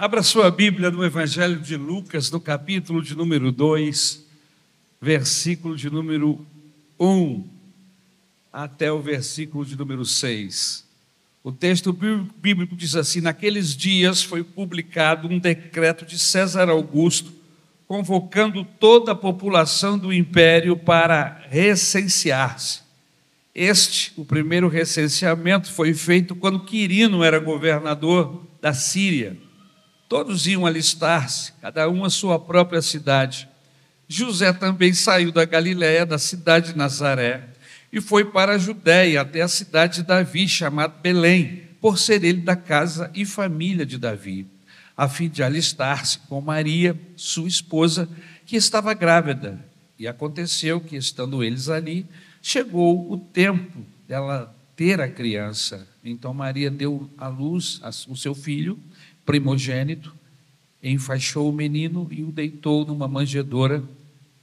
Abra sua Bíblia no Evangelho de Lucas, no capítulo de número 2, versículo de número 1 até o versículo de número 6. O texto bíblico diz assim: Naqueles dias foi publicado um decreto de César Augusto, convocando toda a população do império para recensear-se. Este, o primeiro recenseamento, foi feito quando Quirino era governador da Síria. Todos iam alistar-se, cada um a sua própria cidade. José também saiu da Galiléia, da cidade de Nazaré, e foi para a Judéia, até a cidade de Davi, chamada Belém, por ser ele da casa e família de Davi, a fim de alistar-se com Maria, sua esposa, que estava grávida. E aconteceu que, estando eles ali, chegou o tempo dela ter a criança. Então Maria deu à luz o seu filho primogênito, enfaixou o menino e o deitou numa manjedoura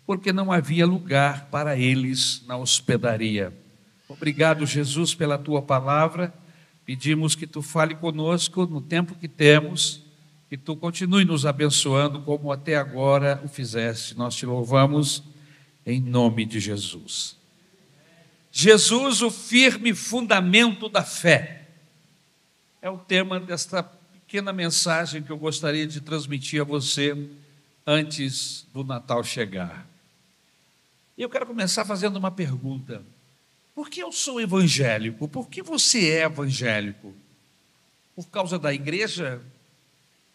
porque não havia lugar para eles na hospedaria. Obrigado, Jesus, pela tua palavra. Pedimos que tu fale conosco no tempo que temos, que tu continue nos abençoando como até agora o fizeste. Nós te louvamos em nome de Jesus. Jesus, o firme fundamento da fé. É o tema desta pequena mensagem que eu gostaria de transmitir a você antes do Natal chegar. E eu quero começar fazendo uma pergunta. Por que eu sou evangélico? Por que você é evangélico? Por causa da igreja?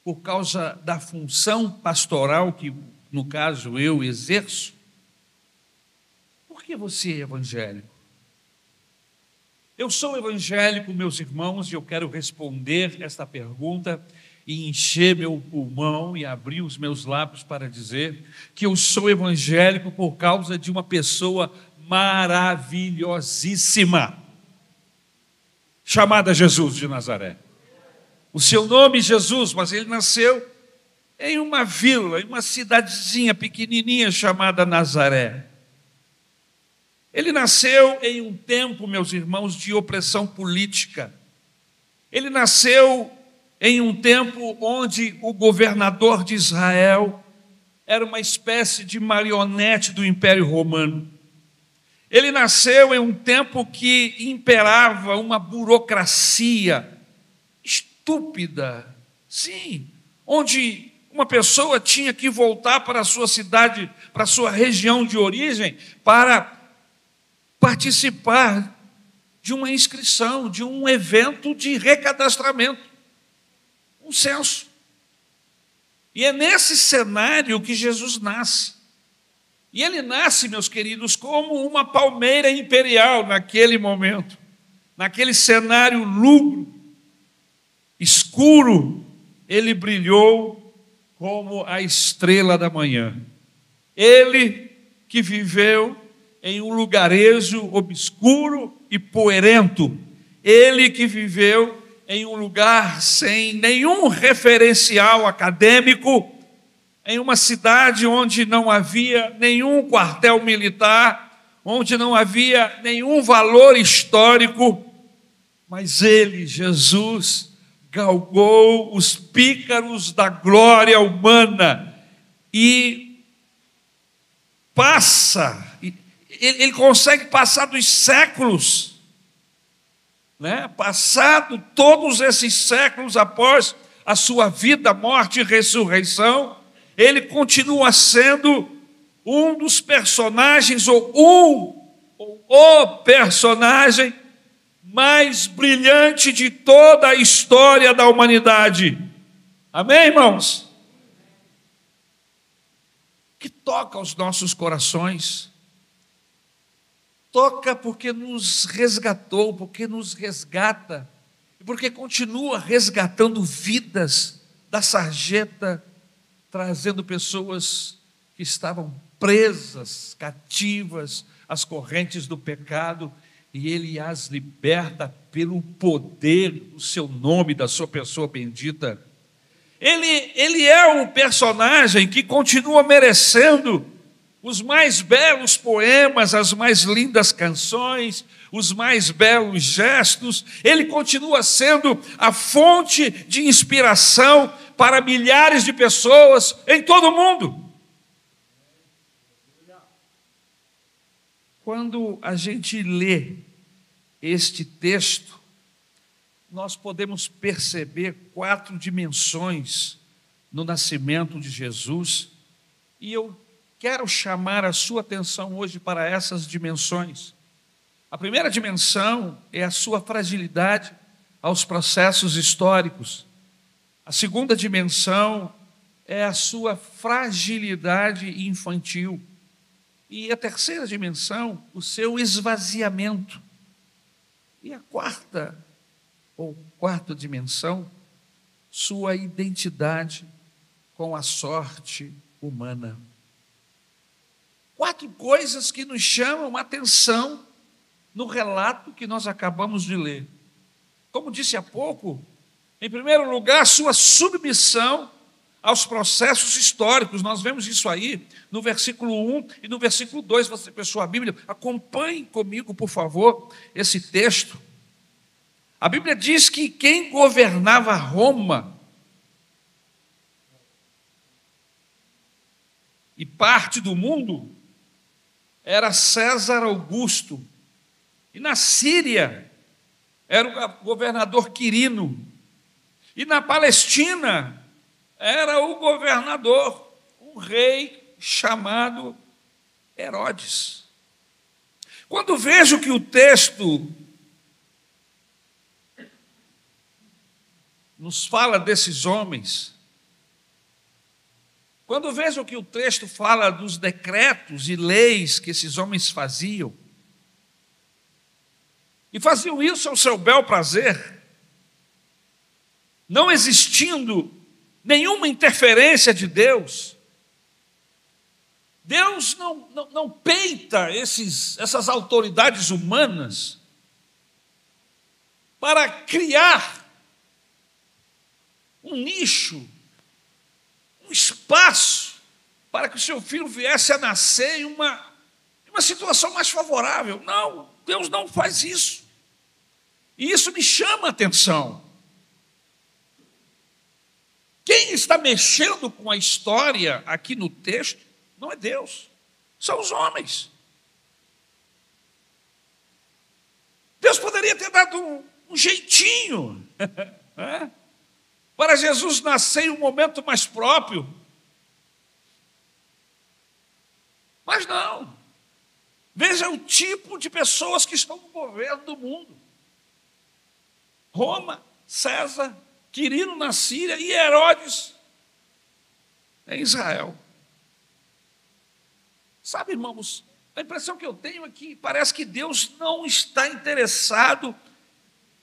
Por causa da função pastoral que, no caso, eu exerço? Por que você é evangélico? Eu sou evangélico, meus irmãos, e eu quero responder esta pergunta e encher meu pulmão e abrir os meus lábios para dizer que eu sou evangélico por causa de uma pessoa maravilhosíssima, chamada Jesus de Nazaré. O seu nome é Jesus, mas ele nasceu em uma vila, em uma cidadezinha pequenininha chamada Nazaré. Ele nasceu em um tempo, meus irmãos, de opressão política. Ele nasceu em um tempo onde o governador de Israel era uma espécie de marionete do Império Romano. Ele nasceu em um tempo que imperava uma burocracia estúpida, sim, onde uma pessoa tinha que voltar para a sua cidade, para a sua região de origem, para participar de uma inscrição, de um evento de recadastramento um censo. E é nesse cenário que Jesus nasce. E ele nasce, meus queridos, como uma palmeira imperial naquele momento, naquele cenário lúgubre, escuro, ele brilhou como a estrela da manhã. Ele que viveu em um lugarejo obscuro e poerento, ele que viveu em um lugar sem nenhum referencial acadêmico, em uma cidade onde não havia nenhum quartel militar, onde não havia nenhum valor histórico, mas ele, Jesus, galgou os pícaros da glória humana e passa, ele, consegue passar dos séculos né? passado todos esses séculos após a sua vida, morte e ressurreição, ele continua sendo um dos personagens, ou um, ou o personagem mais brilhante de toda a história da humanidade. Amém, irmãos? Que toca os nossos corações toca porque nos resgatou, porque nos resgata, e porque continua resgatando vidas da sarjeta, trazendo pessoas que estavam presas, cativas às correntes do pecado, e Ele as liberta pelo poder do seu nome, da sua pessoa bendita. Ele, ele é um personagem que continua merecendo os mais belos poemas, as mais lindas canções, os mais belos gestos, ele continua sendo a fonte de inspiração para milhares de pessoas em todo o mundo. Quando a gente lê este texto, nós podemos perceber quatro dimensões no nascimento de Jesus, e eu quero chamar a sua atenção hoje para essas dimensões. A primeira dimensão é a sua fragilidade aos processos históricos. A segunda dimensão é a sua fragilidade infantil. E a terceira dimensão, o seu esvaziamento. E a quarta, ou quarta dimensão, sua identidade com a sorte humana. Quatro coisas que nos chamam atenção no relato que nós acabamos de ler. Como disse há pouco, em primeiro lugar, sua submissão aos processos históricos. Nós vemos isso aí no versículo 1 e no versículo 2. Você fechou a Bíblia? Acompanhe comigo, por favor, esse texto. A Bíblia diz que quem governava Roma e parte do mundo era César Augusto. E na Síria era o governador Quirino. E na Palestina era o governador, um rei chamado Herodes. Quando vejo que o texto nos fala desses homens, quando vejo que o texto fala dos decretos e leis que esses homens faziam, e faziam isso ao seu bel prazer, não existindo nenhuma interferência de Deus. Deus não, não, não peita esses, essas autoridades humanas para criar um nicho, espaço para que o seu filho viesse a nascer em uma, uma situação mais favorável. Não, Deus não faz isso. E isso me chama a atenção. Quem está mexendo com a história aqui no texto não é Deus, são os homens. Deus poderia ter dado um, um jeitinho né, para Jesus nascer em um momento mais próprio. Mas não. Veja o tipo de pessoas que estão no governo do mundo: Roma, César, Quirino na Síria e Herodes em Israel. Sabe, irmãos, a impressão que eu tenho é que parece que Deus não está interessado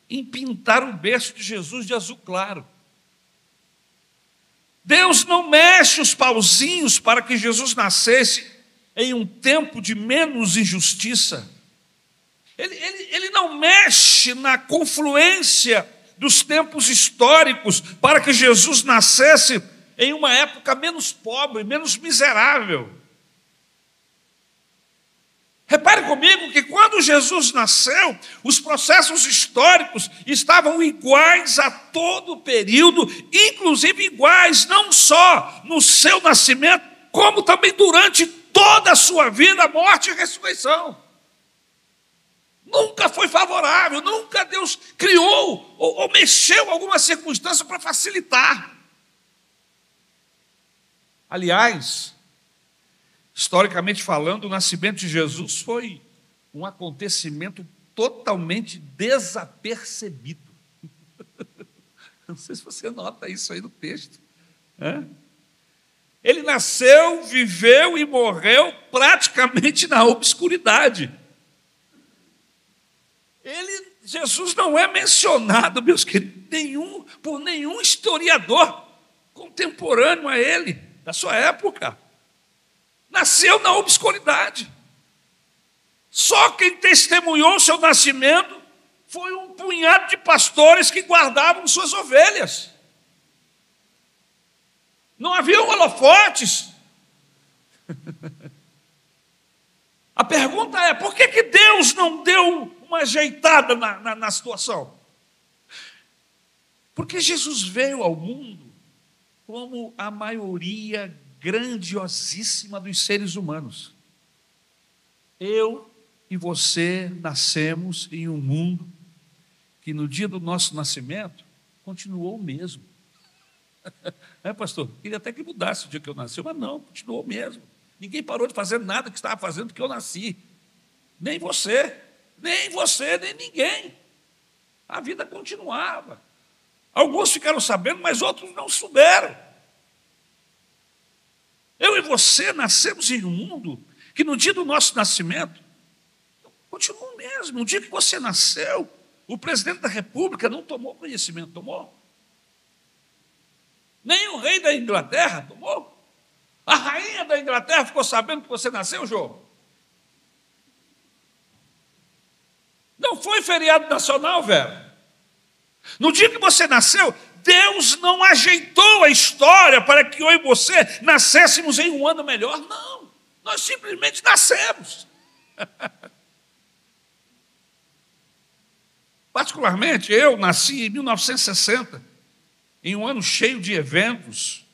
em pintar o berço de Jesus de azul claro. Deus não mexe os pauzinhos para que Jesus nascesse em um tempo de menos injustiça. Ele, ele, ele não mexe na confluência dos tempos históricos para que Jesus nascesse em uma época menos pobre, menos miserável. Repare comigo que quando Jesus nasceu, os processos históricos estavam iguais a todo o período, inclusive iguais não só no seu nascimento, como também durante toda a sua vida, morte e ressurreição. Nunca foi favorável, nunca Deus criou ou, ou mexeu alguma circunstância para facilitar. Aliás, historicamente falando, o nascimento de Jesus foi um acontecimento totalmente desapercebido. Não sei se você nota isso aí no texto. Ele nasceu, viveu e morreu praticamente na obscuridade. Ele, Jesus não é mencionado, meus queridos, nenhum, por nenhum historiador contemporâneo a ele, da sua época. Nasceu na obscuridade. Só quem testemunhou seu nascimento foi um punhado de pastores que guardavam suas ovelhas. Não haviam holofotes. A pergunta é: por que, que Deus não deu uma ajeitada na, na, na situação. Porque Jesus veio ao mundo como a maioria grandiosíssima dos seres humanos. Eu e você nascemos em um mundo que no dia do nosso nascimento continuou o mesmo. É, pastor? Queria até que mudasse o dia que eu nasci, mas não, continuou o mesmo. Ninguém parou de fazer nada que estava fazendo que eu nasci. Nem você, nem você, nem ninguém. A vida continuava. Alguns ficaram sabendo, mas outros não souberam. Eu e você nascemos em um mundo que no dia do nosso nascimento continua o mesmo. No dia que você nasceu, o presidente da República não tomou conhecimento, tomou? Nem o rei da Inglaterra tomou? A rainha da Inglaterra ficou sabendo que você nasceu, João? Não foi feriado nacional, velho. No dia que você nasceu, Deus não ajeitou a história para que eu e você nascêssemos em um ano melhor. Não, nós simplesmente nascemos. Particularmente, eu nasci em 1960, em um ano cheio de eventos,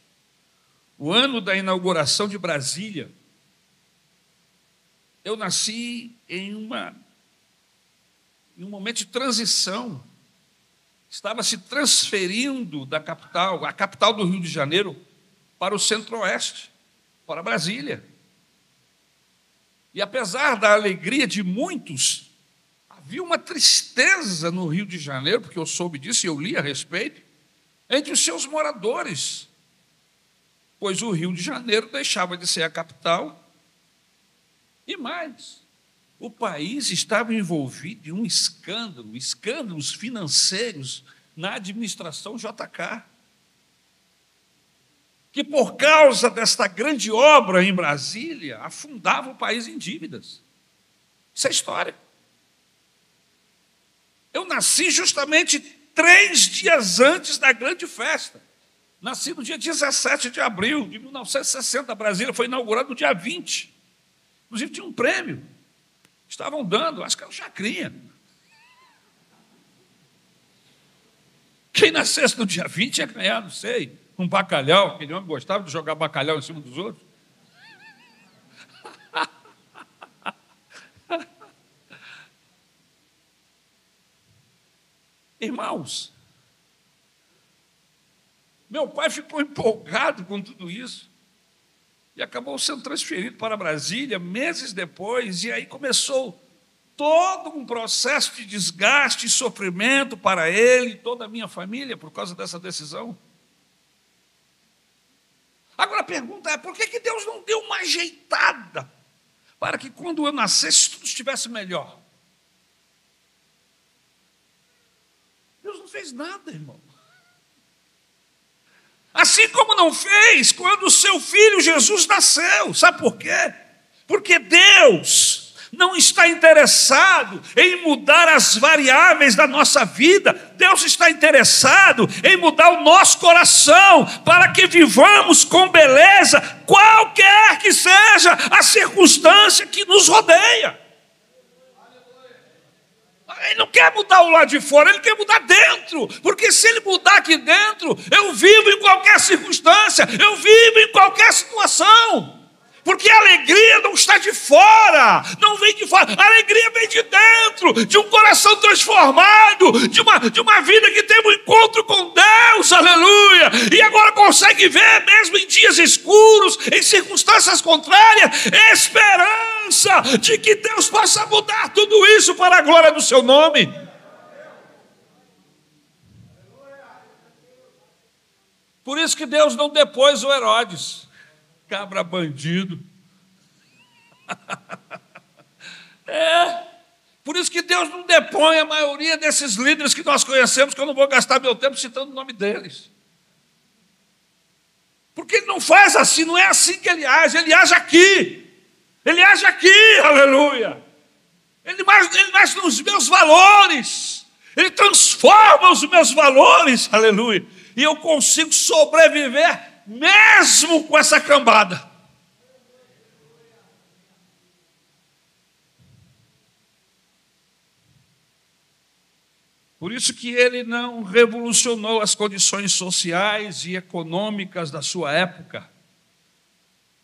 o ano da inauguração de Brasília. Eu nasci em, uma, em um momento de transição estava se transferindo da capital, a capital do Rio de Janeiro, para o centro-oeste, para Brasília. E apesar da alegria de muitos, havia uma tristeza no Rio de Janeiro, porque eu soube disso e eu li a respeito, entre os seus moradores, pois o Rio de Janeiro deixava de ser a capital e mais o país estava envolvido em um escândalo, escândalos financeiros na administração JK. Que por causa desta grande obra em Brasília, afundava o país em dívidas. Isso é história. Eu nasci justamente três dias antes da grande festa. Nasci no dia 17 de abril de 1960. Brasília foi inaugurada no dia 20. Inclusive, tinha um prêmio Estavam dando, acho que era um chacrinha. Quem nascesse no dia 20 ia ganhar, não sei, um bacalhau. Aquele homem gostava de jogar bacalhau em cima dos outros. Irmãos, meu pai ficou empolgado com tudo isso e acabou sendo transferido para Brasília meses depois, e aí começou todo um processo de desgaste e sofrimento para ele e toda a minha família por causa dessa decisão. Agora a pergunta é: por que, que Deus não deu uma ajeitada para que quando eu nascesse tudo estivesse melhor? Deus não fez nada, irmão. Assim como não fez quando o seu filho Jesus nasceu. Sabe por quê? Porque Deus não está interessado em mudar as variáveis da nossa vida, Deus está interessado em mudar o nosso coração para que vivamos com beleza, qualquer que seja a circunstância que nos rodeia. Ele não quer mudar o lado de fora, ele quer mudar dentro. Porque se ele mudar aqui dentro, eu vivo em qualquer circunstância, eu vivo em qualquer situação. Porque a alegria não está de fora, não vem de fora, a alegria vem de dentro, de um coração transformado, de uma, de uma vida que tem um encontro com Deus, aleluia, e agora consegue ver, mesmo em dias escuros, em circunstâncias contrárias, esperança de que Deus possa mudar tudo isso para a glória do seu nome. Por isso que Deus não depôs o Herodes cabra bandido. é. Por isso que Deus não depõe a maioria desses líderes que nós conhecemos, que eu não vou gastar meu tempo citando o nome deles. Porque ele não faz assim, não é assim que ele age, ele age aqui. Ele age aqui, aleluia. Ele age, ele nos meus valores. Ele transforma os meus valores, aleluia. E eu consigo sobreviver mesmo com essa cambada. Por isso que ele não revolucionou as condições sociais e econômicas da sua época.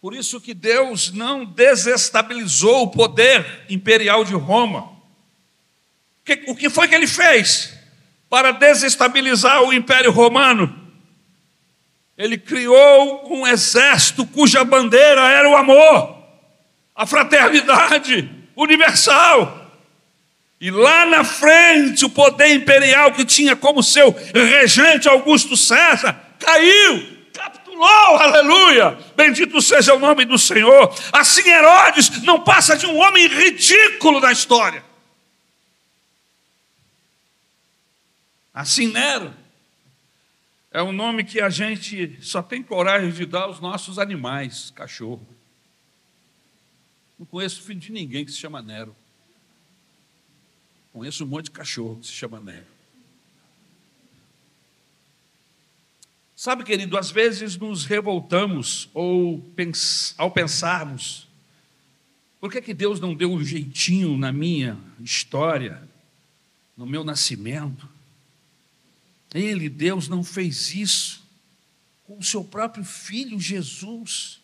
Por isso que Deus não desestabilizou o poder imperial de Roma. O que foi que ele fez para desestabilizar o Império Romano? Ele criou um exército cuja bandeira era o amor, a fraternidade universal. E lá na frente, o poder imperial que tinha como seu regente Augusto César caiu, capitulou, aleluia. Bendito seja o nome do Senhor. Assim, Herodes não passa de um homem ridículo da história. Assim, Nero é um nome que a gente só tem coragem de dar aos nossos animais, cachorro. Não conheço filho de ninguém que se chama Nero. Conheço um monte de cachorro que se chama Nero. Sabe, querido, às vezes nos revoltamos ou ao pensarmos, por que, que Deus não deu um jeitinho na minha história, no meu nascimento? Ele, Deus, não fez isso com o seu próprio filho Jesus.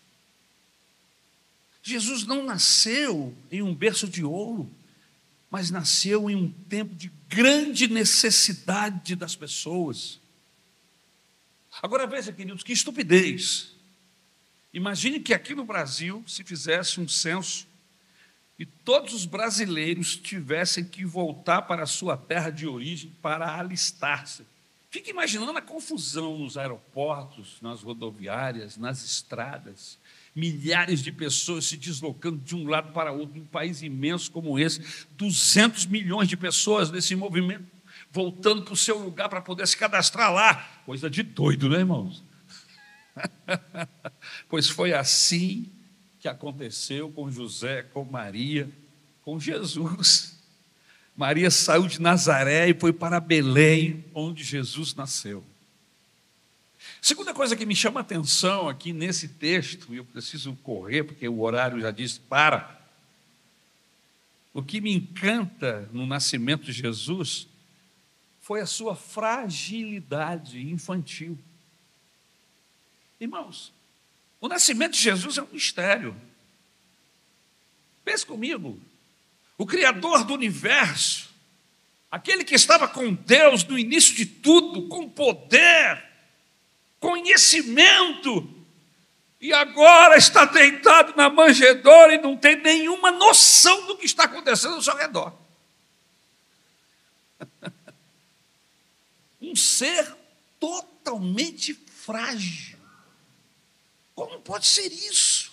Jesus não nasceu em um berço de ouro, mas nasceu em um tempo de grande necessidade das pessoas. Agora veja, queridos, que estupidez. Imagine que aqui no Brasil se fizesse um censo e todos os brasileiros tivessem que voltar para a sua terra de origem para alistar-se. Fique imaginando a confusão nos aeroportos, nas rodoviárias, nas estradas. Milhares de pessoas se deslocando de um lado para outro, num país imenso como esse, 200 milhões de pessoas nesse movimento, voltando para o seu lugar para poder se cadastrar lá. Coisa de doido, né, irmãos? pois foi assim que aconteceu com José, com Maria, com Jesus. Maria saiu de Nazaré e foi para Belém, onde Jesus nasceu. Segunda coisa que me chama a atenção aqui nesse texto, e eu preciso correr porque o horário já disse para. O que me encanta no nascimento de Jesus foi a sua fragilidade infantil. Irmãos, o nascimento de Jesus é um mistério. Pense comigo, o Criador do universo, aquele que estava com Deus no início de tudo, com poder, conhecimento, e agora está deitado na manjedoura e não tem nenhuma noção do que está acontecendo ao seu redor. Um ser totalmente frágil. Como pode ser isso?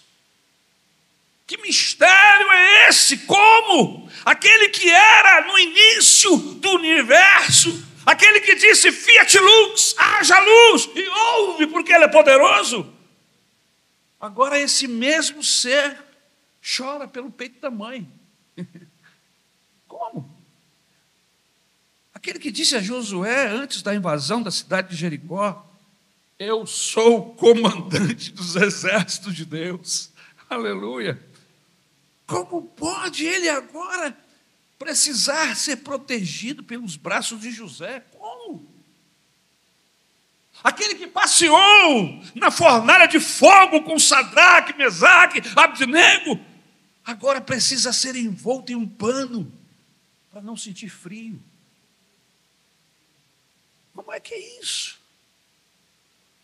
Que mistério é esse? Como? Aquele que era no início do universo, aquele que disse fiat lux, haja luz, e ouve porque ele é poderoso. Agora esse mesmo ser chora pelo peito da mãe. Como? Aquele que disse a Josué antes da invasão da cidade de Jericó: Eu sou o comandante dos exércitos de Deus. Aleluia. Como pode ele agora precisar ser protegido pelos braços de José? Como? Aquele que passeou na fornalha de fogo com Sadraque, Mesaque, Abdinego, agora precisa ser envolto em um pano para não sentir frio. Como é que é isso?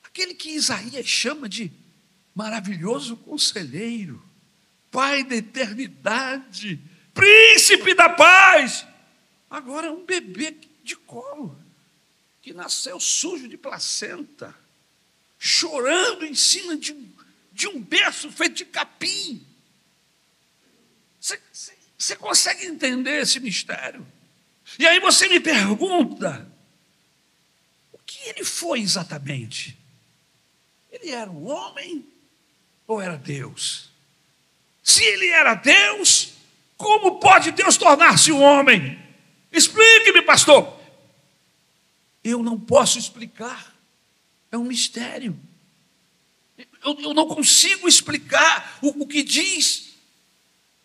Aquele que Isaías chama de maravilhoso conselheiro, Pai da eternidade, príncipe da paz. Agora é um bebê de colo, que nasceu sujo de placenta, chorando em cima de um, de um berço feito de capim. Você, consegue entender esse mistério? E aí você me pergunta: ele foi exatamente? Ele era um homem ou era Deus? Se ele era Deus, como pode Deus tornar-se um homem? Explique-me, pastor. Eu não posso explicar, é um mistério. Eu, eu não consigo explicar o, o, que diz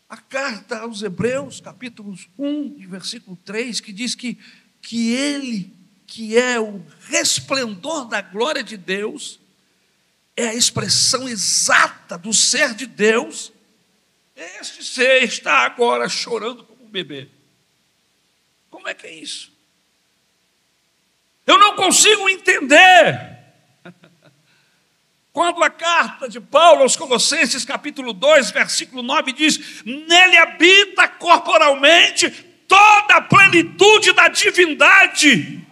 a carta aos Hebreus, capítulo 1, versículo 3, que diz que, que Ele, que é o resplendor da glória de Deus, é a expressão exata do ser de Deus, este ser está agora chorando como um bebê. Como é que é isso? Eu não consigo entender. Quando a carta de Paulo aos Colossenses, capítulo 2, versículo 9, diz: Nele habita corporalmente toda a plenitude da divindade.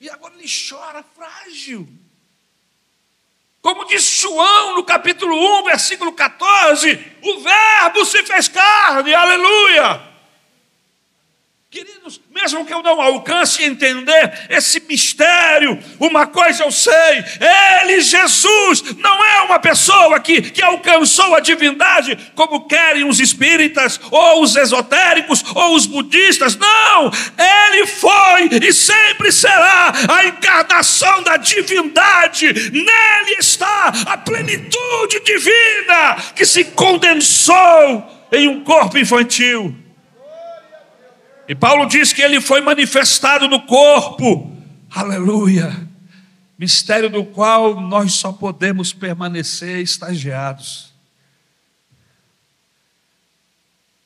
E agora ele chora frágil. Como diz João no capítulo 1, versículo 14: o Verbo se fez carne, aleluia. Queridos, mesmo que eu não alcance entender esse mistério, uma coisa eu sei: Ele, Jesus, não é uma pessoa que, que alcançou a divindade como querem os espíritas, ou os esotéricos, ou os budistas. Não! Ele foi e sempre será a encarnação da divindade. Nele está a plenitude divina que se condensou em um corpo infantil. E Paulo diz que ele foi manifestado no corpo, aleluia, mistério do qual nós só podemos permanecer estagiados.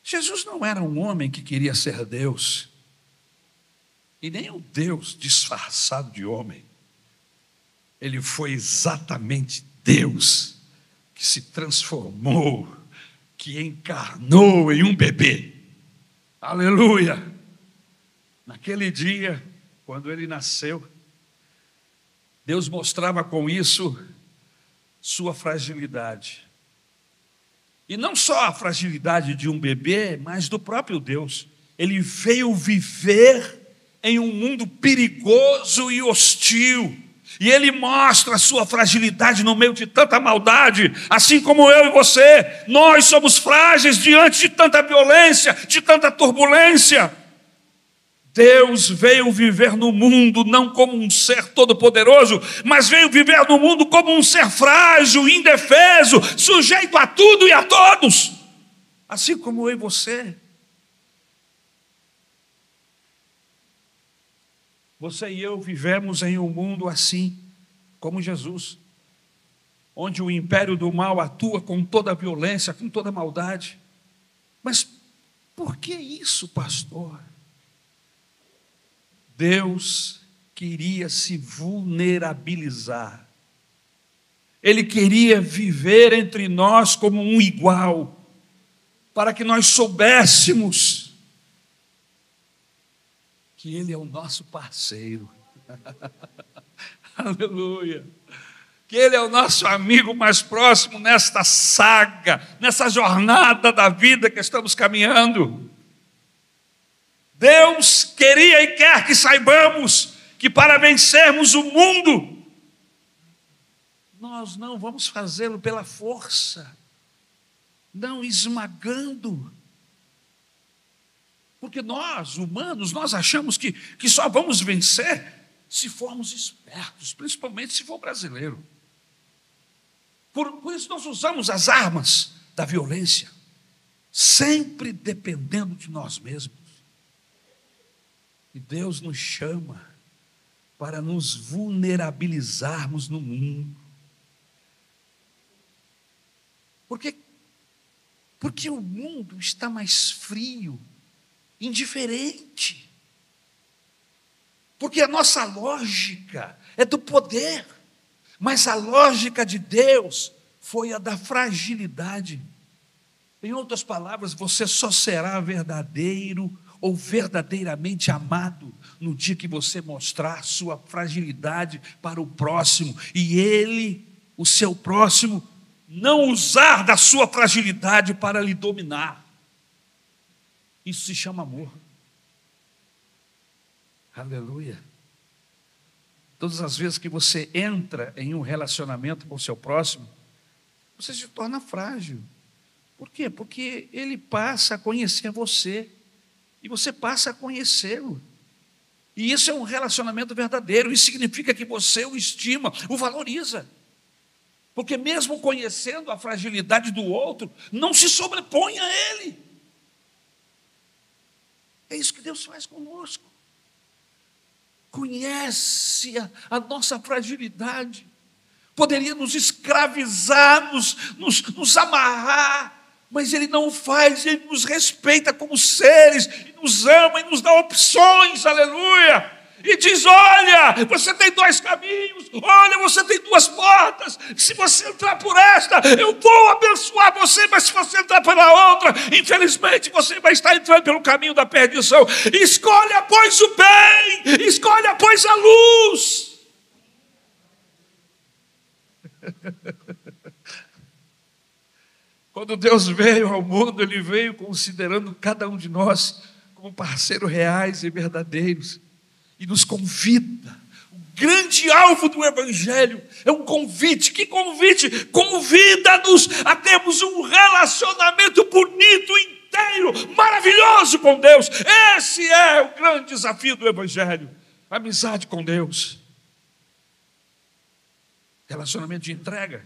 Jesus não era um homem que queria ser Deus, e nem um Deus disfarçado de homem. Ele foi exatamente Deus que se transformou, que encarnou em um bebê. Aleluia! Naquele dia, quando ele nasceu, Deus mostrava com isso sua fragilidade. E não só a fragilidade de um bebê, mas do próprio Deus. Ele veio viver em um mundo perigoso e hostil. E ele mostra a sua fragilidade no meio de tanta maldade, assim como eu e você. Nós somos frágeis diante de tanta violência, de tanta turbulência. Deus veio viver no mundo não como um ser todo-poderoso, mas veio viver no mundo como um ser frágil, indefeso, sujeito a tudo e a todos, assim como eu e você. Você e eu vivemos em um mundo assim, como Jesus, onde o império do mal atua com toda a violência, com toda a maldade. Mas por que isso, pastor? Deus queria se vulnerabilizar. Ele queria viver entre nós como um igual, para que nós soubéssemos que Ele é o nosso parceiro. Aleluia. Que Ele é o nosso amigo mais próximo nesta saga, nessa jornada da vida que estamos caminhando. Deus queria e quer que saibamos que para vencermos o mundo, nós não vamos fazê-lo pela força, não esmagando, porque nós, humanos, nós achamos que, que só vamos vencer se formos espertos, principalmente se for brasileiro. Por, por isso nós usamos as armas da violência, sempre dependendo de nós mesmos. E Deus nos chama para nos vulnerabilizarmos no mundo. Porque, porque o mundo está mais frio, indiferente. Porque a nossa lógica é do poder, mas a lógica de Deus foi a da fragilidade. Em outras palavras, você só será verdadeiro ou verdadeiramente amado no dia que você mostrar sua fragilidade para o próximo e ele, o seu próximo, não usar da sua fragilidade para lhe dominar. Isso se chama amor. Aleluia. Todas as vezes que você entra em um relacionamento com o seu próximo, você se torna frágil. Por quê? Porque ele passa a conhecer você e você passa a conhecê-lo. E isso é um relacionamento verdadeiro, isso significa que você o estima, o valoriza. Porque mesmo conhecendo a fragilidade do outro, não se sobrepõe a ele. É isso que Deus faz conosco. conhece a, a nossa fragilidade, poderia nos escravizar, nos, nos, nos amarrar, mas Ele não faz, Ele nos respeita como seres, nos ama e nos dá opções, aleluia e diz: Olha, você tem dois caminhos, olha, você tem duas portas. Se você entrar por esta, eu vou abençoar você, mas se você entrar pela outra, infelizmente você vai estar entrando pelo caminho da perdição. Escolha, pois, o bem, escolha, pois, a luz. Quando Deus veio ao mundo, Ele veio considerando cada um de nós como parceiros reais e verdadeiros e nos convida. O grande alvo do Evangelho é um convite. Que convite? Convida-nos a termos um relacionamento bonito, inteiro, maravilhoso com Deus. Esse é o grande desafio do Evangelho. Amizade com Deus. Relacionamento de entrega.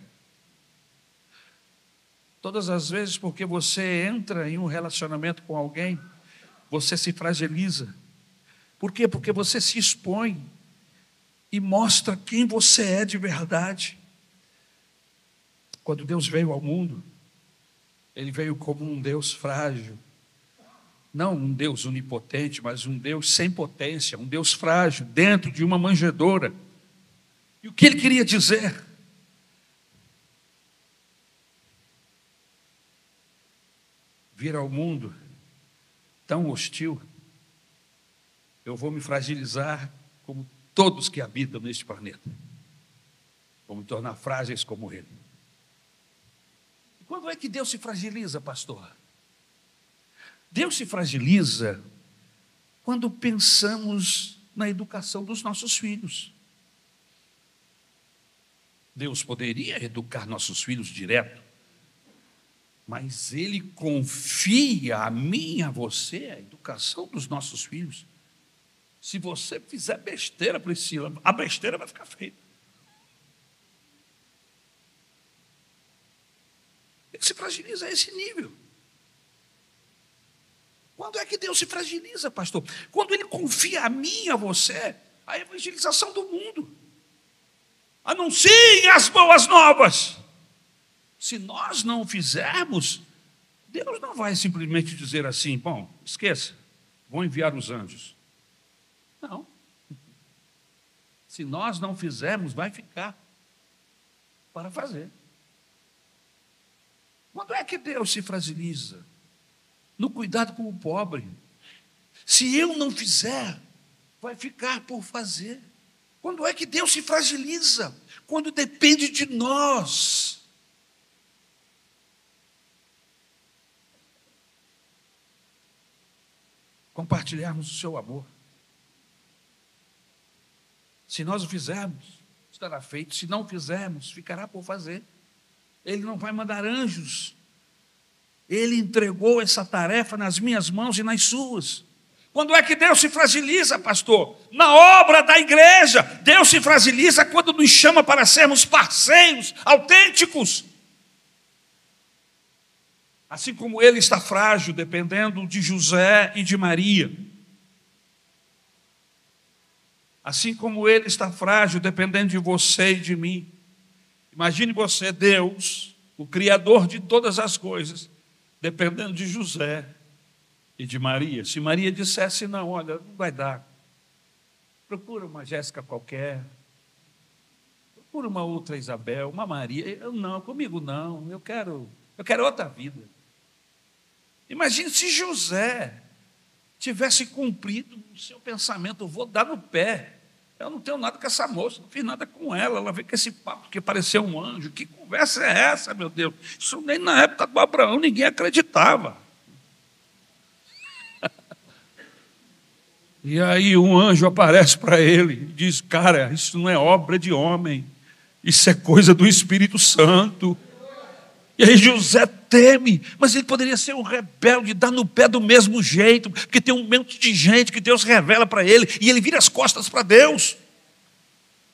Todas as vezes porque você entra em um relacionamento com alguém, você se fragiliza por quê? Porque você se expõe e mostra quem você é de verdade. Quando Deus veio ao mundo, ele veio como um Deus frágil. Não um Deus onipotente, mas um Deus sem potência, um Deus frágil, dentro de uma manjedoura. E o que ele queria dizer? Vir ao mundo tão hostil eu vou me fragilizar como todos que habitam neste planeta. Vou me tornar frágeis como ele. E quando é que Deus se fragiliza, pastor? Deus se fragiliza quando pensamos na educação dos nossos filhos. Deus poderia educar nossos filhos direto, mas Ele confia a mim, a você, a educação dos nossos filhos. Se você fizer besteira, Priscila, a besteira vai ficar feita. Ele se fragiliza a esse nível. Quando é que Deus se fragiliza, pastor? Quando Ele confia a mim, a você, a evangelização do mundo. Anunciem as boas novas. Se nós não fizermos, Deus não vai simplesmente dizer assim: bom, esqueça, vou enviar os anjos. Não. Se nós não fizermos, vai ficar para fazer. Quando é que Deus se fragiliza? No cuidado com o pobre. Se eu não fizer, vai ficar por fazer. Quando é que Deus se fragiliza? Quando depende de nós. Compartilharmos o seu amor. Se nós o fizermos, estará feito. Se não fizermos, ficará por fazer. Ele não vai mandar anjos. Ele entregou essa tarefa nas minhas mãos e nas suas. Quando é que Deus se fragiliza, pastor? Na obra da igreja. Deus se fragiliza quando nos chama para sermos parceiros autênticos. Assim como ele está frágil, dependendo de José e de Maria. Assim como ele está frágil, dependendo de você e de mim. Imagine você, Deus, o Criador de todas as coisas, dependendo de José e de Maria. Se Maria dissesse, não, olha, não vai dar. Procura uma Jéssica qualquer. Procura uma outra Isabel, uma Maria. Eu não, comigo não. Eu quero, eu quero outra vida. Imagine se José tivesse cumprido o seu pensamento, eu vou dar no pé. Eu não tenho nada com essa moça, não fiz nada com ela. Ela veio com esse papo que pareceu um anjo. Que conversa é essa, meu Deus? Isso nem na época do Abraão ninguém acreditava. E aí um anjo aparece para ele e diz: Cara, isso não é obra de homem, isso é coisa do Espírito Santo. E aí José teme, mas ele poderia ser um rebelde, dar no pé do mesmo jeito, porque tem um monte de gente que Deus revela para ele e ele vira as costas para Deus.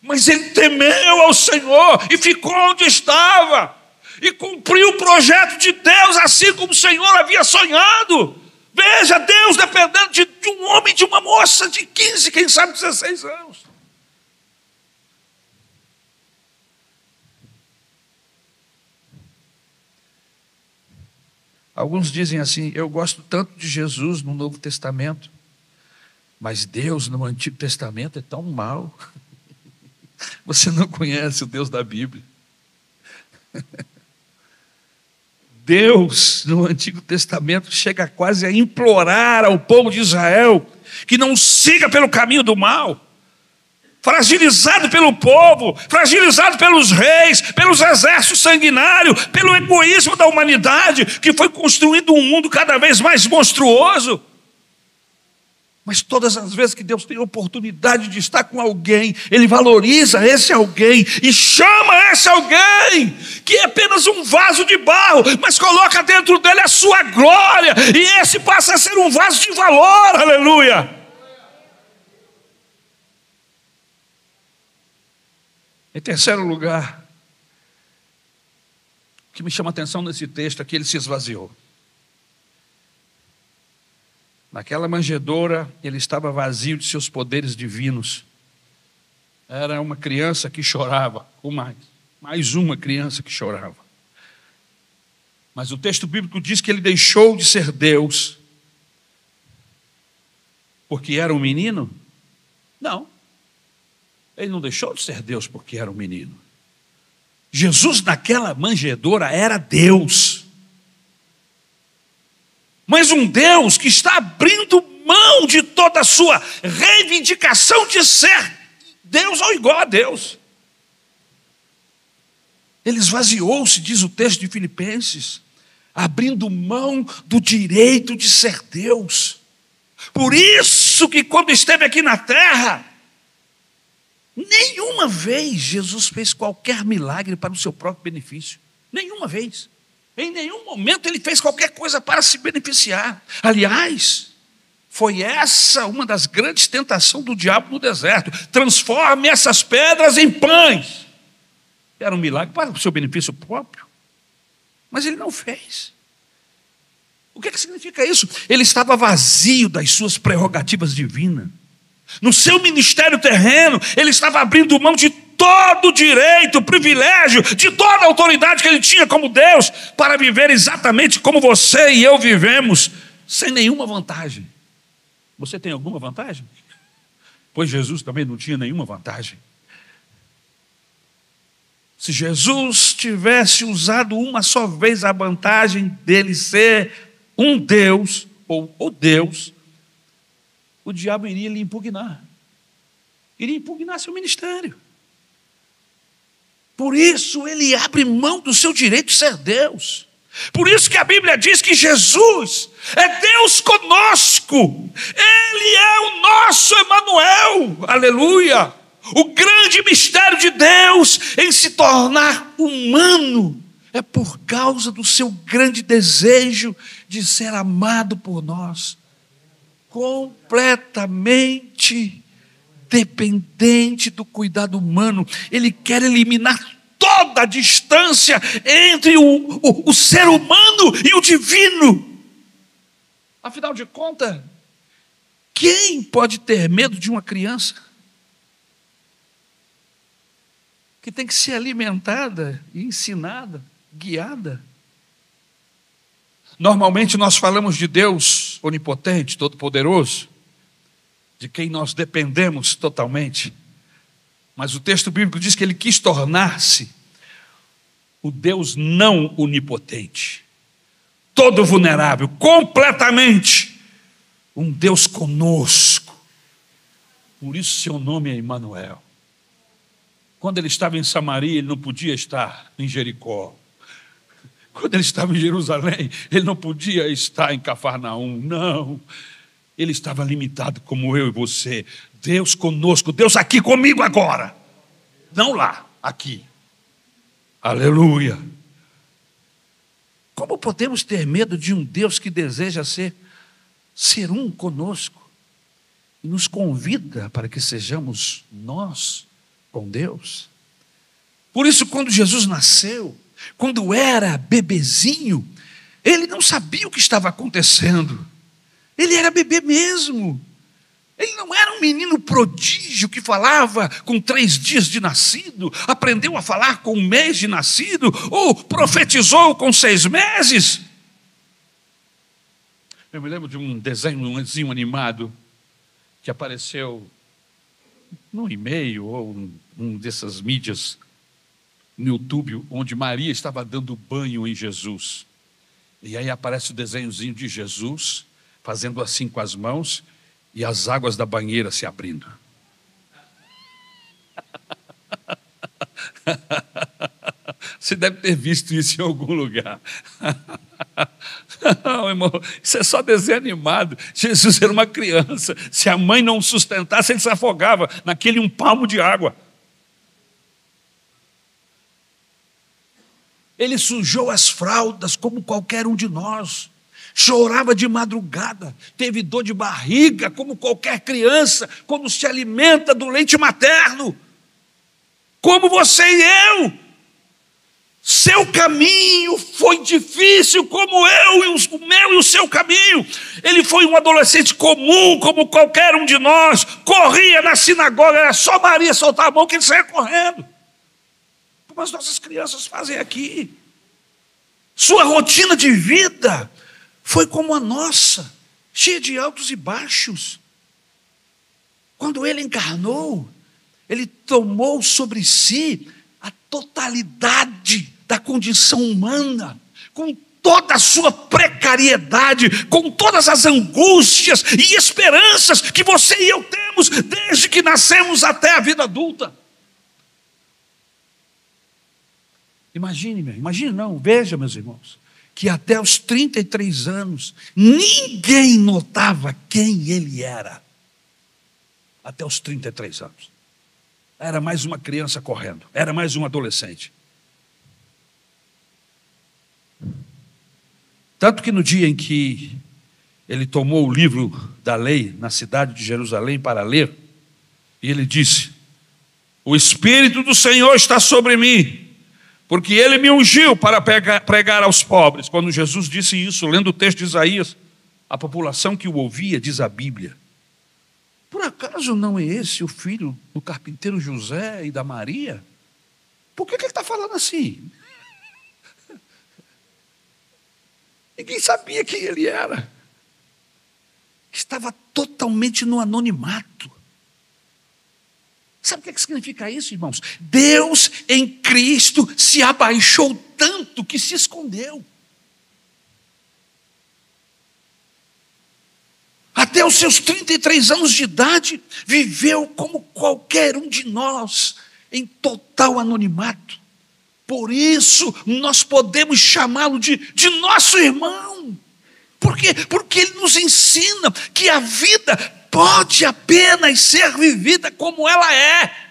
Mas ele temeu ao Senhor e ficou onde estava e cumpriu o projeto de Deus assim como o Senhor havia sonhado. Veja Deus dependendo de, de um homem, de uma moça de 15, quem sabe 16 anos. Alguns dizem assim: eu gosto tanto de Jesus no Novo Testamento, mas Deus no Antigo Testamento é tão mal. Você não conhece o Deus da Bíblia. Deus, no Antigo Testamento, chega quase a implorar ao povo de Israel que não siga pelo caminho do mal fragilizado pelo povo, fragilizado pelos reis, pelos exércitos sanguinários, pelo egoísmo da humanidade, que foi construindo um mundo cada vez mais monstruoso. Mas todas as vezes que Deus tem oportunidade de estar com alguém, Ele valoriza esse alguém e chama esse alguém, que é apenas um vaso de barro, mas coloca dentro dele a sua glória, e esse passa a ser um vaso de valor, aleluia. Em terceiro lugar, o que me chama a atenção nesse texto é que ele se esvaziou. Naquela manjedoura, ele estava vazio de seus poderes divinos. Era uma criança que chorava, ou mais, mais uma criança que chorava. Mas o texto bíblico diz que ele deixou de ser Deus porque era um menino? Não. Ele não deixou de ser Deus porque era um menino. Jesus, naquela manjedoura, era Deus. Mas um Deus que está abrindo mão de toda a sua reivindicação de ser Deus ou igual a Deus. Ele esvaziou-se, diz o texto de Filipenses, abrindo mão do direito de ser Deus. Por isso que quando esteve aqui na terra, Nenhuma vez Jesus fez qualquer milagre para o seu próprio benefício. Nenhuma vez. Em nenhum momento ele fez qualquer coisa para se beneficiar. Aliás, foi essa uma das grandes tentações do diabo no deserto: transforme essas pedras em pães. Era um milagre para o seu benefício próprio. Mas ele não fez. O que, é que significa isso? Ele estava vazio das suas prerrogativas divinas. No seu ministério terreno, ele estava abrindo mão de todo o direito, privilégio, de toda a autoridade que ele tinha como Deus, para viver exatamente como você e eu vivemos, sem nenhuma vantagem. Você tem alguma vantagem? Pois Jesus também não tinha nenhuma vantagem. Se Jesus tivesse usado uma só vez a vantagem dele ser um Deus, ou o Deus, o diabo iria lhe impugnar. Iria impugnar seu ministério. Por isso ele abre mão do seu direito de ser Deus. Por isso que a Bíblia diz que Jesus é Deus conosco. Ele é o nosso Emanuel. Aleluia! O grande mistério de Deus em se tornar humano é por causa do seu grande desejo de ser amado por nós completamente dependente do cuidado humano. Ele quer eliminar toda a distância entre o, o, o ser humano e o divino. Afinal de contas, quem pode ter medo de uma criança? Que tem que ser alimentada, ensinada, guiada. Normalmente nós falamos de Deus onipotente, todo-poderoso, de quem nós dependemos totalmente. Mas o texto bíblico diz que ele quis tornar-se o Deus não onipotente, todo vulnerável, completamente um Deus conosco. Por isso seu nome é Emmanuel. Quando ele estava em Samaria, ele não podia estar em Jericó. Quando ele estava em Jerusalém, ele não podia estar em Cafarnaum, não. Ele estava limitado como eu e você. Deus conosco, Deus aqui comigo agora. Não lá, aqui. Aleluia. Como podemos ter medo de um Deus que deseja ser ser um conosco e nos convida para que sejamos nós com Deus? Por isso, quando Jesus nasceu, quando era bebezinho, ele não sabia o que estava acontecendo. Ele era bebê mesmo. Ele não era um menino prodígio que falava com três dias de nascido, aprendeu a falar com um mês de nascido, ou profetizou com seis meses. Eu me lembro de um desenho, um desenho animado, que apareceu num e-mail ou num dessas mídias no YouTube, onde Maria estava dando banho em Jesus. E aí aparece o desenhozinho de Jesus, fazendo assim com as mãos, e as águas da banheira se abrindo. Você deve ter visto isso em algum lugar. Não, irmão, isso é só desenho animado. Jesus era uma criança. Se a mãe não sustentasse, ele se afogava naquele um palmo de água. Ele sujou as fraldas como qualquer um de nós chorava de madrugada, teve dor de barriga, como qualquer criança, quando se alimenta do leite materno, como você e eu. Seu caminho foi difícil, como eu, e o meu e o seu caminho. Ele foi um adolescente comum, como qualquer um de nós. Corria na sinagoga, era só Maria soltar a mão que ele saía correndo. Como as nossas crianças fazem aqui. Sua rotina de vida foi como a nossa, cheia de altos e baixos. Quando ele encarnou, ele tomou sobre si a totalidade da condição humana, com toda a sua precariedade, com todas as angústias e esperanças que você e eu temos desde que nascemos até a vida adulta. Imagine, meu, imagine não, veja, meus irmãos que até os 33 anos ninguém notava quem ele era. Até os 33 anos. Era mais uma criança correndo, era mais um adolescente. Tanto que no dia em que ele tomou o livro da lei na cidade de Jerusalém para ler, e ele disse: O Espírito do Senhor está sobre mim porque ele me ungiu para pregar aos pobres. Quando Jesus disse isso, lendo o texto de Isaías, a população que o ouvia, diz a Bíblia: Por acaso não é esse o filho do carpinteiro José e da Maria? Por que, que ele está falando assim? Ninguém sabia quem ele era. Estava totalmente no anonimato. Sabe o que, é que significa isso, irmãos? Deus em Cristo se abaixou tanto que se escondeu. Até os seus 33 anos de idade, viveu como qualquer um de nós, em total anonimato. Por isso, nós podemos chamá-lo de, de nosso irmão. Por quê? Porque ele nos ensina que a vida pode apenas ser vivida como ela é.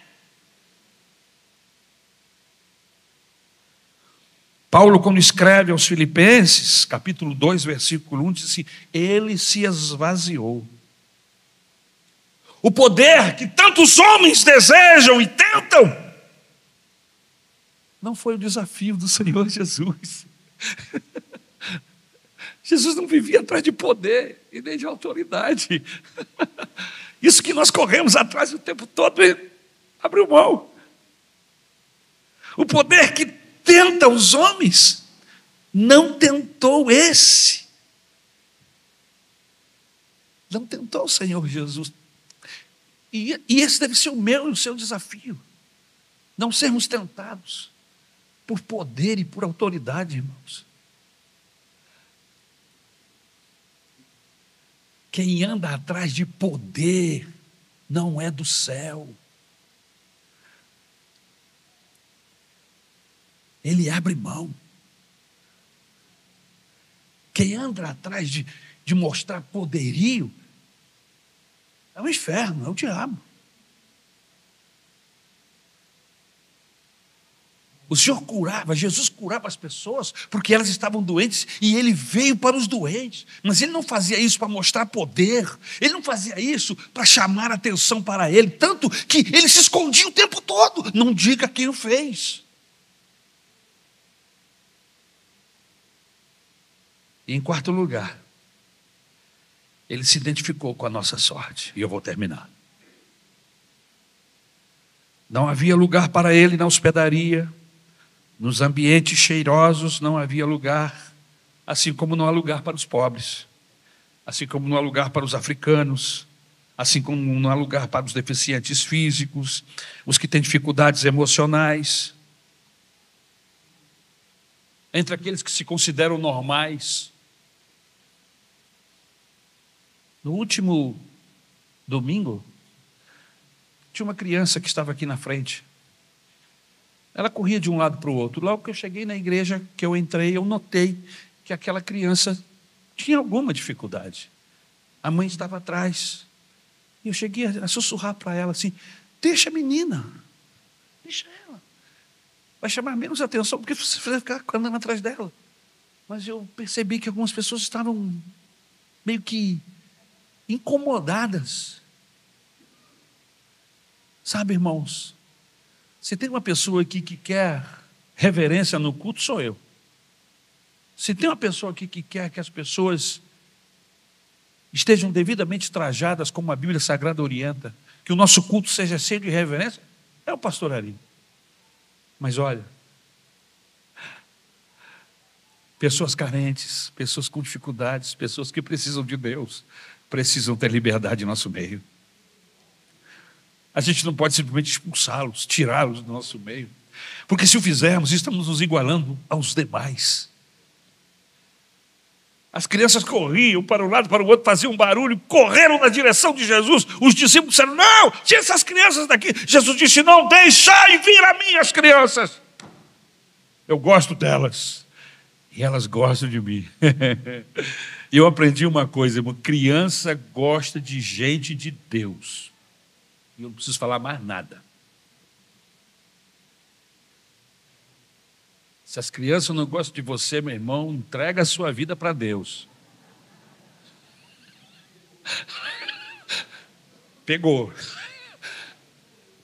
Paulo, quando escreve aos Filipenses, capítulo 2, versículo 1, diz assim: Ele se esvaziou. O poder que tantos homens desejam e tentam, não foi o desafio do Senhor Jesus. Jesus não vivia atrás de poder e nem de autoridade. Isso que nós corremos atrás o tempo todo, ele abriu mão. O poder que tenta os homens, não tentou esse. Não tentou o Senhor Jesus. E, e esse deve ser o meu e o seu desafio. Não sermos tentados por poder e por autoridade, irmãos. Quem anda atrás de poder não é do céu. Ele abre mão. Quem anda atrás de, de mostrar poderio é o inferno, é o diabo. O Senhor curava, Jesus curava as pessoas porque elas estavam doentes e ele veio para os doentes. Mas ele não fazia isso para mostrar poder, ele não fazia isso para chamar atenção para ele, tanto que ele se escondia o tempo todo. Não diga quem o fez. E em quarto lugar, ele se identificou com a nossa sorte. E eu vou terminar. Não havia lugar para ele na hospedaria, nos ambientes cheirosos não havia lugar, assim como não há lugar para os pobres, assim como não há lugar para os africanos, assim como não há lugar para os deficientes físicos, os que têm dificuldades emocionais, entre aqueles que se consideram normais. No último domingo, tinha uma criança que estava aqui na frente. Ela corria de um lado para o outro. Logo que eu cheguei na igreja, que eu entrei, eu notei que aquela criança tinha alguma dificuldade. A mãe estava atrás. E eu cheguei a sussurrar para ela assim: deixa a menina, deixa ela. Vai chamar menos atenção, porque você vai ficar andando atrás dela. Mas eu percebi que algumas pessoas estavam meio que incomodadas Sabe, irmãos, se tem uma pessoa aqui que quer reverência no culto, sou eu. Se tem uma pessoa aqui que quer que as pessoas estejam devidamente trajadas como a Bíblia Sagrada orienta, que o nosso culto seja cheio de reverência, é o pastor Ari. Mas olha, pessoas carentes, pessoas com dificuldades, pessoas que precisam de Deus, precisam ter liberdade em nosso meio. A gente não pode simplesmente expulsá-los, tirá-los do nosso meio. Porque se o fizermos, estamos nos igualando aos demais. As crianças corriam para um lado, para o outro, faziam barulho, correram na direção de Jesus. Os discípulos disseram: Não, tira essas crianças daqui. Jesus disse: Não, deixai vir a mim as crianças. Eu gosto delas. E elas gostam de mim. eu aprendi uma coisa, irmão: criança gosta de gente de Deus. E eu não preciso falar mais nada. Se as crianças não gostam de você, meu irmão, entrega a sua vida para Deus. Pegou.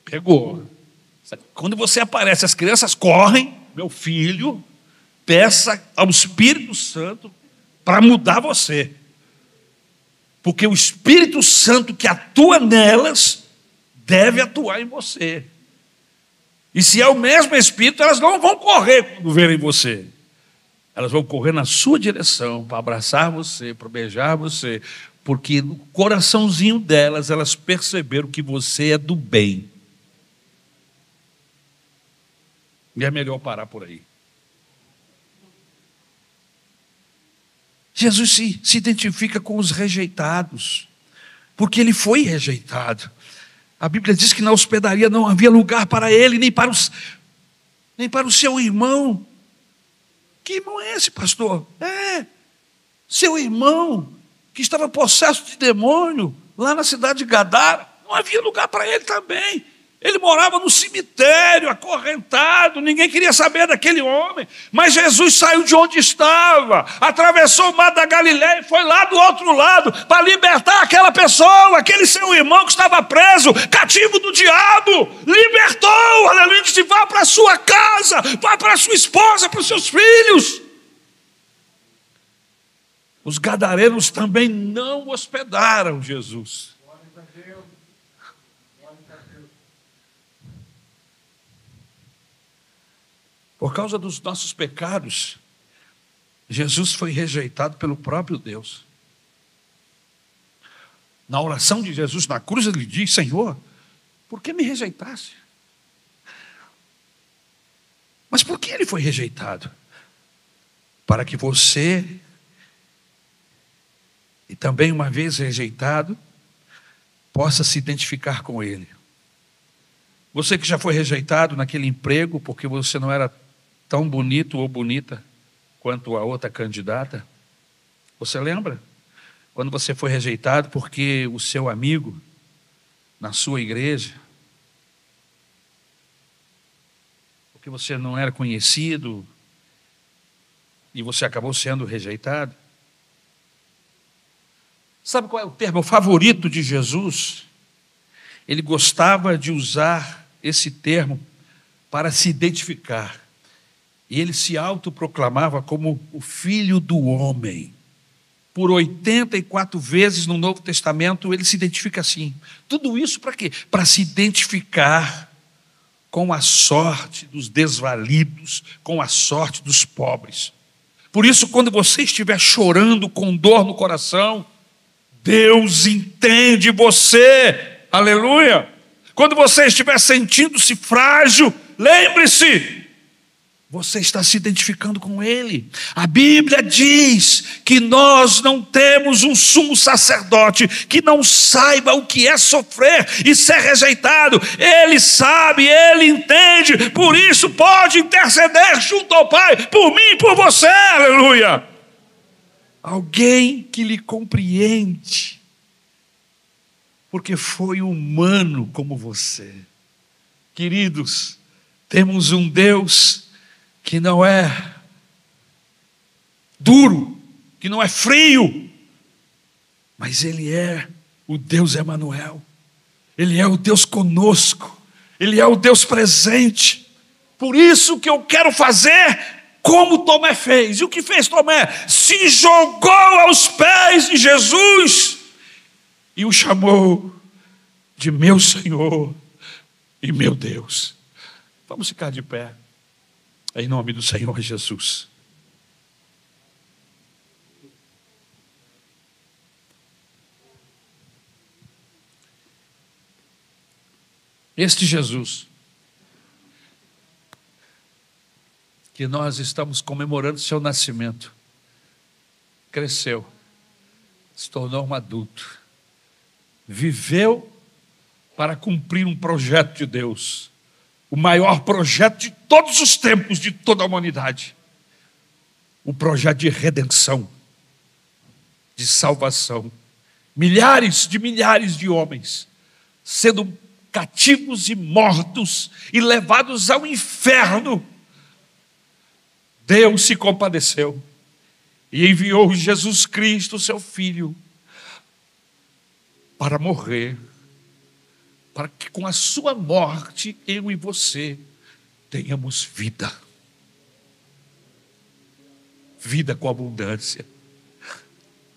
Pegou. Quando você aparece, as crianças correm, meu filho, peça ao Espírito Santo para mudar você. Porque o Espírito Santo que atua nelas deve atuar em você. E se é o mesmo Espírito, elas não vão correr quando verem você. Elas vão correr na sua direção para abraçar você, para beijar você, porque no coraçãozinho delas elas perceberam que você é do bem. E é melhor parar por aí. Jesus se, se identifica com os rejeitados, porque ele foi rejeitado. A Bíblia diz que na hospedaria não havia lugar para ele, nem para, os, nem para o seu irmão. Que irmão é esse, pastor? É, seu irmão, que estava possesso de demônio, lá na cidade de Gadara, não havia lugar para ele também. Ele morava no cemitério, acorrentado, ninguém queria saber daquele homem. Mas Jesus saiu de onde estava, atravessou o mar da Galiléia e foi lá do outro lado para libertar aquela pessoa, aquele seu irmão que estava preso, cativo do diabo. Libertou, aleluia, disse: vá para sua casa, vá para sua esposa, para os seus filhos. Os gadarenos também não hospedaram Jesus. Por causa dos nossos pecados, Jesus foi rejeitado pelo próprio Deus. Na oração de Jesus na cruz, ele diz: Senhor, por que me rejeitaste? Mas por que ele foi rejeitado? Para que você, e também uma vez rejeitado, possa se identificar com ele. Você que já foi rejeitado naquele emprego porque você não era tão bonito ou bonita quanto a outra candidata? Você lembra? Quando você foi rejeitado porque o seu amigo na sua igreja, porque você não era conhecido e você acabou sendo rejeitado? Sabe qual é o termo favorito de Jesus? Ele gostava de usar esse termo para se identificar. E ele se autoproclamava como o filho do homem. por 84 vezes no Novo Testamento, ele se identifica assim. Tudo isso para quê? Para se identificar com a sorte dos desvalidos, com a sorte dos pobres. Por isso, quando você estiver chorando com dor no coração, Deus entende você, aleluia. Quando você estiver sentindo-se frágil, lembre-se, você está se identificando com Ele. A Bíblia diz que nós não temos um sumo sacerdote que não saiba o que é sofrer e ser rejeitado. Ele sabe, ele entende, por isso pode interceder junto ao Pai, por mim e por você, aleluia. Alguém que lhe compreende, porque foi humano como você. Queridos, temos um Deus que não é duro, que não é frio, mas Ele é o Deus Emanuel. Ele é o Deus conosco. Ele é o Deus presente. Por isso que eu quero fazer como Tomé fez. E o que fez Tomé? Se jogou aos pés de Jesus e o chamou de meu Senhor e meu Deus. Vamos ficar de pé. Em nome do Senhor Jesus. Este Jesus, que nós estamos comemorando seu nascimento, cresceu, se tornou um adulto, viveu para cumprir um projeto de Deus o maior projeto de todos os tempos, de toda a humanidade. O projeto de redenção, de salvação. Milhares de milhares de homens sendo cativos e mortos e levados ao inferno. Deus se compadeceu e enviou Jesus Cristo, seu Filho, para morrer para que com a sua morte eu e você tenhamos vida. Vida com abundância,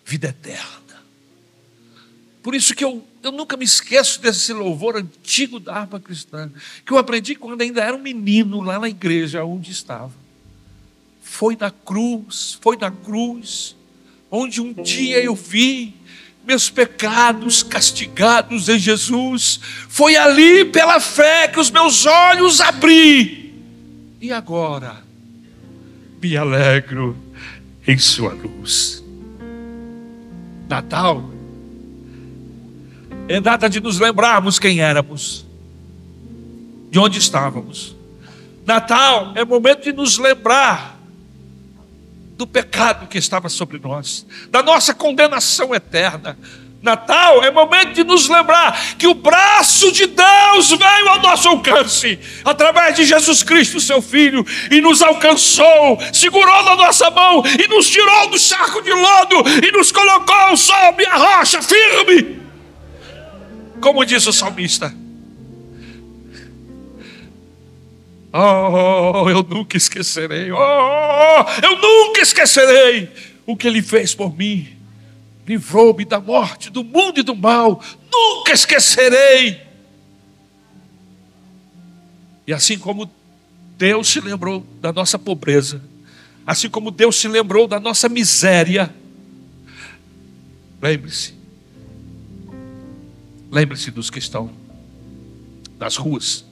vida eterna. Por isso que eu, eu nunca me esqueço desse louvor antigo da harpa cristã, que eu aprendi quando ainda era um menino lá na igreja onde estava. Foi na cruz, foi na cruz, onde um dia eu vi meus pecados castigados em Jesus. Foi ali pela fé que os meus olhos abri. E agora me alegro em Sua luz. Natal é data de nos lembrarmos quem éramos, de onde estávamos. Natal é momento de nos lembrar do pecado que estava sobre nós, da nossa condenação eterna. Natal é momento de nos lembrar que o braço de Deus veio ao nosso alcance, através de Jesus Cristo, seu Filho, e nos alcançou, segurou na nossa mão e nos tirou do saco de lodo e nos colocou sob a rocha firme. Como diz o salmista, Oh, eu nunca esquecerei. Oh, eu nunca esquecerei o que ele fez por mim. Livrou-me da morte, do mundo e do mal. Nunca esquecerei. E assim como Deus se lembrou da nossa pobreza, assim como Deus se lembrou da nossa miséria, lembre-se, lembre-se dos que estão nas ruas,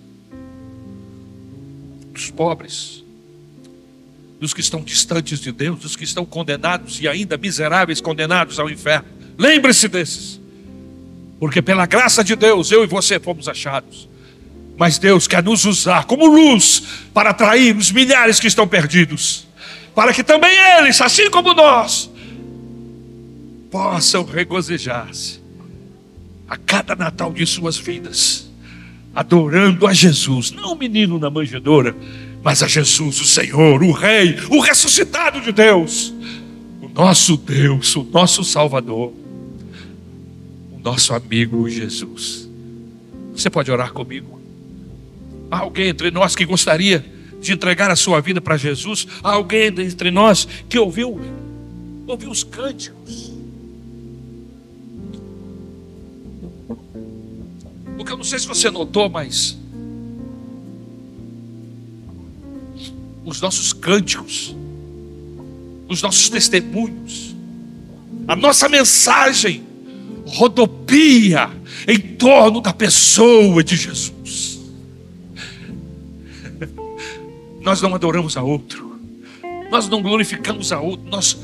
dos pobres, dos que estão distantes de Deus, dos que estão condenados e ainda miseráveis, condenados ao inferno. Lembre-se desses, porque pela graça de Deus, eu e você fomos achados. Mas Deus quer nos usar como luz para atrair os milhares que estão perdidos, para que também eles, assim como nós, possam regozijar-se a cada Natal de suas vidas adorando a Jesus, não o menino na manjedoura, mas a Jesus, o Senhor, o Rei, o ressuscitado de Deus, o nosso Deus, o nosso Salvador, o nosso amigo Jesus. Você pode orar comigo? Há alguém entre nós que gostaria de entregar a sua vida para Jesus? Há alguém entre nós que ouviu, ouviu os cânticos? Sei se você notou, mas os nossos cânticos, os nossos testemunhos, a nossa mensagem rodopia em torno da pessoa de Jesus. Nós não adoramos a outro, nós não glorificamos a outro, nós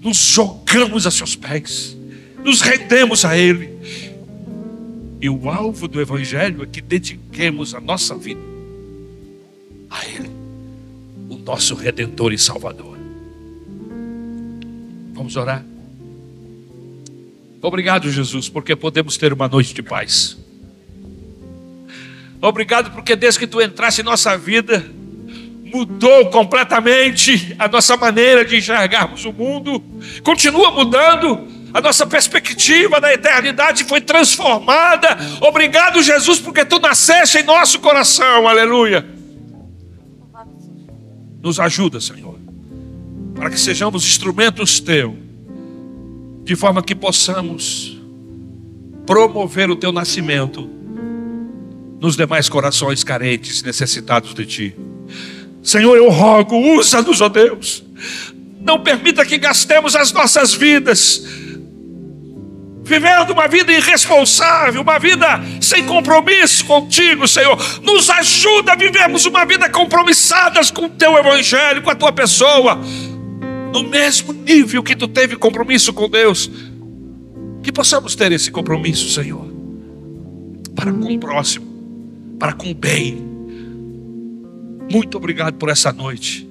nos jogamos a seus pés, nos rendemos a Ele. E o alvo do Evangelho é que dediquemos a nossa vida a Ele, o nosso Redentor e Salvador. Vamos orar. Obrigado, Jesus, porque podemos ter uma noite de paz. Obrigado porque desde que tu entraste em nossa vida, mudou completamente a nossa maneira de enxergarmos o mundo, continua mudando, a nossa perspectiva da eternidade foi transformada. Obrigado, Jesus, porque tu nasceste em nosso coração, aleluia. Nos ajuda, Senhor, para que sejamos instrumentos teus, de forma que possamos promover o teu nascimento nos demais corações carentes, necessitados de ti. Senhor, eu rogo, usa-nos, ó Deus. Não permita que gastemos as nossas vidas vivendo uma vida irresponsável, uma vida sem compromisso contigo, Senhor. Nos ajuda a vivermos uma vida compromissadas com o teu evangelho, com a tua pessoa, no mesmo nível que tu teve compromisso com Deus. Que possamos ter esse compromisso, Senhor, para com o próximo, para com o bem. Muito obrigado por essa noite.